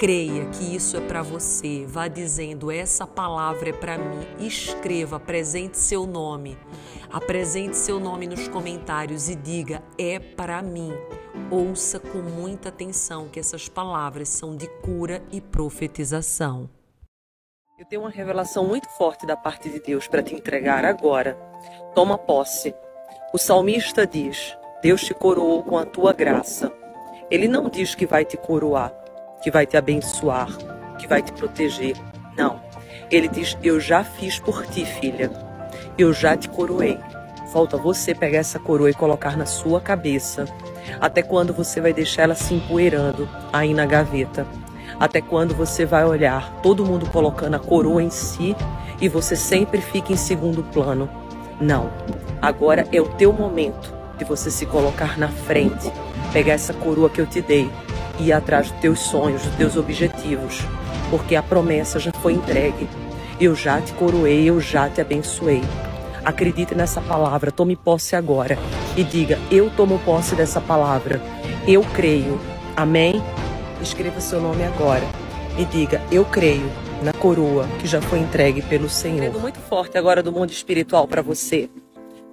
Creia que isso é para você. Vá dizendo: essa palavra é para mim. Escreva, apresente seu nome. Apresente seu nome nos comentários e diga: é para mim. Ouça com muita atenção que essas palavras são de cura e profetização. Eu tenho uma revelação muito forte da parte de Deus para te entregar agora. Toma posse. O salmista diz: Deus te coroou com a tua graça. Ele não diz que vai te coroar que vai te abençoar, que vai te proteger. Não. Ele diz: Eu já fiz por ti, filha. Eu já te coroei. Falta você pegar essa coroa e colocar na sua cabeça. Até quando você vai deixar ela se empoeirando aí na gaveta? Até quando você vai olhar todo mundo colocando a coroa em si e você sempre fica em segundo plano? Não. Agora é o teu momento de você se colocar na frente, pegar essa coroa que eu te dei ir atrás dos teus sonhos, dos teus objetivos, porque a promessa já foi entregue. Eu já te coroei, eu já te abençoei. Acredite nessa palavra, tome posse agora e diga: Eu tomo posse dessa palavra. Eu creio. Amém? Escreva seu nome agora e diga: Eu creio na coroa que já foi entregue pelo Senhor. muito forte agora do mundo espiritual para você.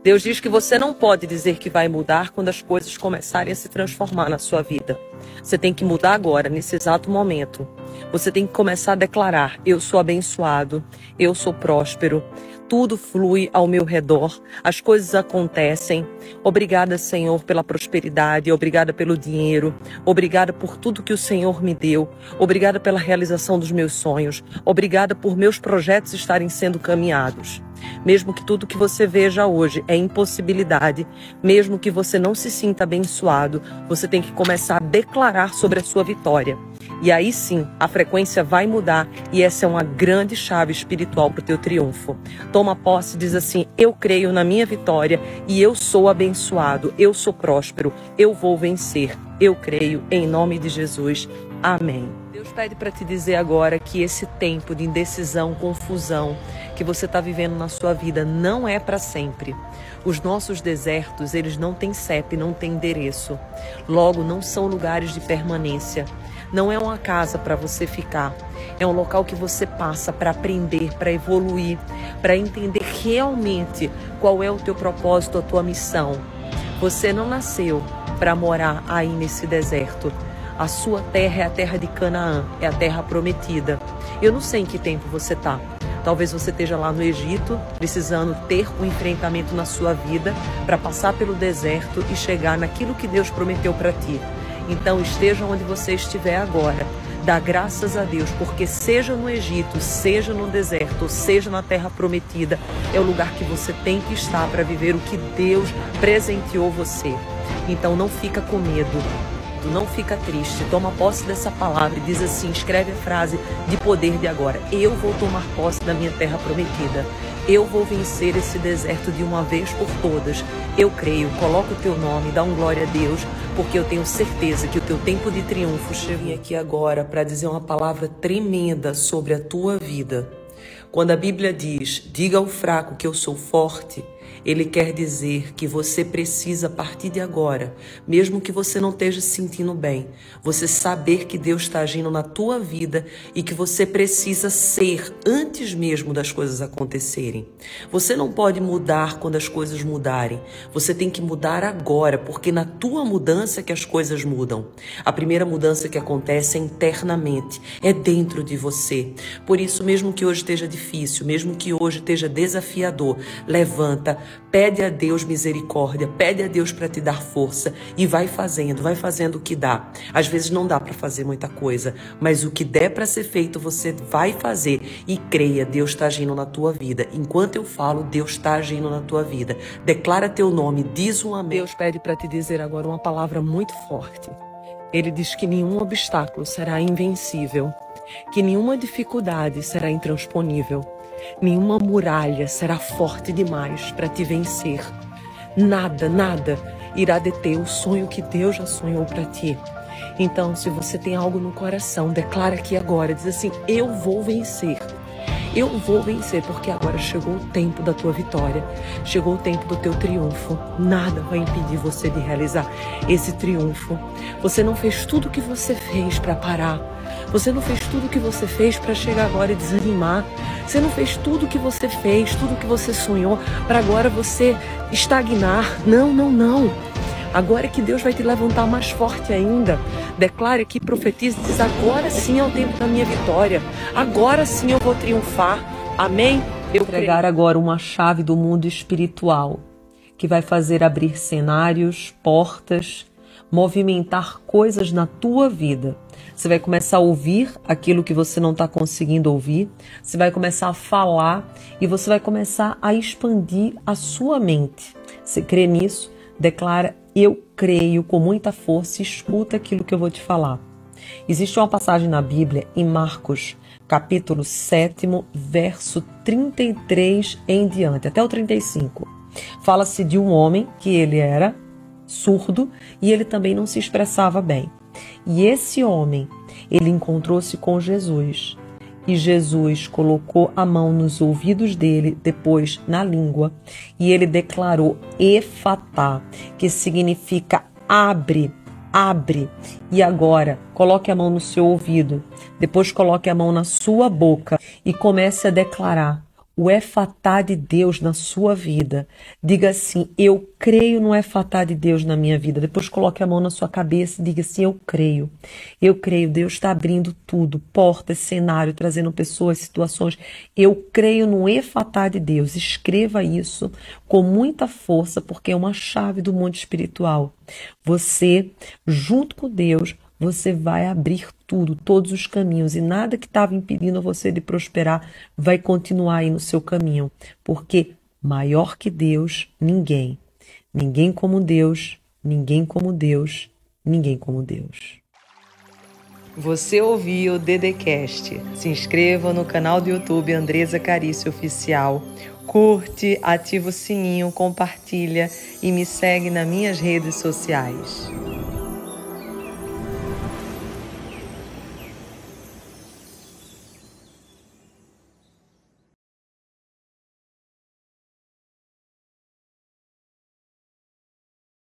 Deus diz que você não pode dizer que vai mudar quando as coisas começarem a se transformar na sua vida. Você tem que mudar agora, nesse exato momento. Você tem que começar a declarar: eu sou abençoado, eu sou próspero, tudo flui ao meu redor, as coisas acontecem. Obrigada, Senhor, pela prosperidade, obrigada pelo dinheiro, obrigada por tudo que o Senhor me deu, obrigada pela realização dos meus sonhos, obrigada por meus projetos estarem sendo caminhados. Mesmo que tudo que você veja hoje é impossibilidade, mesmo que você não se sinta abençoado, você tem que começar a declarar sobre a sua vitória. E aí sim, a frequência vai mudar e essa é uma grande chave espiritual para o teu triunfo. Toma posse e diz assim: Eu creio na minha vitória e eu sou abençoado, eu sou próspero, eu vou vencer. Eu creio em nome de Jesus. Amém. Pede para te dizer agora que esse tempo de indecisão, confusão que você está vivendo na sua vida não é para sempre. Os nossos desertos, eles não têm CEP, não têm endereço. Logo, não são lugares de permanência. Não é uma casa para você ficar. É um local que você passa para aprender, para evoluir, para entender realmente qual é o teu propósito, a tua missão. Você não nasceu para morar aí nesse deserto. A sua terra é a terra de Canaã, é a terra prometida. Eu não sei em que tempo você está. Talvez você esteja lá no Egito, precisando ter um enfrentamento na sua vida para passar pelo deserto e chegar naquilo que Deus prometeu para ti. Então esteja onde você estiver agora. Dá graças a Deus, porque seja no Egito, seja no deserto, seja na terra prometida, é o lugar que você tem que estar para viver o que Deus presenteou você. Então não fica com medo, não fica triste, toma posse dessa palavra e diz assim: escreve a frase de poder de agora. Eu vou tomar posse da minha terra prometida. Eu vou vencer esse deserto de uma vez por todas. Eu creio, coloca o teu nome, dá um glória a Deus, porque eu tenho certeza que o teu tempo de triunfo chega aqui agora para dizer uma palavra tremenda sobre a tua vida. Quando a Bíblia diz: diga ao fraco que eu sou forte, ele quer dizer que você precisa, a partir de agora, mesmo que você não esteja se sentindo bem, você saber que Deus está agindo na tua vida e que você precisa ser antes mesmo das coisas acontecerem. Você não pode mudar quando as coisas mudarem. Você tem que mudar agora, porque na tua mudança que as coisas mudam. A primeira mudança que acontece é internamente, é dentro de você. Por isso, mesmo que hoje esteja difícil, mesmo que hoje esteja desafiador, levanta, Pede a Deus misericórdia, pede a Deus para te dar força e vai fazendo, vai fazendo o que dá. Às vezes não dá para fazer muita coisa, mas o que der para ser feito, você vai fazer e creia, Deus está agindo na tua vida. Enquanto eu falo, Deus está agindo na tua vida. Declara teu nome, diz um amém. Deus pede para te dizer agora uma palavra muito forte. Ele diz que nenhum obstáculo será invencível, que nenhuma dificuldade será intransponível Nenhuma muralha será forte demais para te vencer. Nada, nada irá deter o sonho que Deus já sonhou para ti. Então, se você tem algo no coração, declara aqui agora, diz assim: Eu vou vencer. Eu vou vencer, porque agora chegou o tempo da tua vitória, chegou o tempo do teu triunfo. Nada vai impedir você de realizar esse triunfo. Você não fez tudo o que você fez para parar. Você não fez tudo o que você fez para chegar agora e desanimar. Você não fez tudo o que você fez, tudo o que você sonhou para agora você estagnar. Não, não, não. Agora é que Deus vai te levantar mais forte ainda. Declare aqui, profetize, diz: agora sim é o tempo da minha vitória. Agora sim eu vou triunfar. Amém? Eu entregar agora uma chave do mundo espiritual que vai fazer abrir cenários, portas, movimentar coisas na tua vida. Você vai começar a ouvir aquilo que você não está conseguindo ouvir, você vai começar a falar e você vai começar a expandir a sua mente. Você crê nisso? Declara eu creio com muita força e escuta aquilo que eu vou te falar. Existe uma passagem na Bíblia, em Marcos, capítulo 7, verso 33 em diante, até o 35. Fala-se de um homem que ele era surdo e ele também não se expressava bem. E esse homem, ele encontrou-se com Jesus e Jesus colocou a mão nos ouvidos dele, depois na língua, e ele declarou Efatá, que significa abre, abre. E agora, coloque a mão no seu ouvido, depois coloque a mão na sua boca e comece a declarar o efatá de Deus na sua vida. Diga assim: Eu creio no efatá de Deus na minha vida. Depois coloque a mão na sua cabeça e diga assim: Eu creio. Eu creio. Deus está abrindo tudo, portas, cenário, trazendo pessoas, situações. Eu creio no efatá de Deus. Escreva isso com muita força, porque é uma chave do mundo espiritual. Você, junto com Deus, você vai abrir tudo, todos os caminhos, e nada que estava impedindo você de prosperar vai continuar aí no seu caminho, porque maior que Deus, ninguém. Ninguém como Deus, ninguém como Deus, ninguém como Deus. Você ouviu o Dedecast. Se inscreva no canal do YouTube Andresa Carício Oficial. Curte, ativa o sininho, compartilha e me segue nas minhas redes sociais.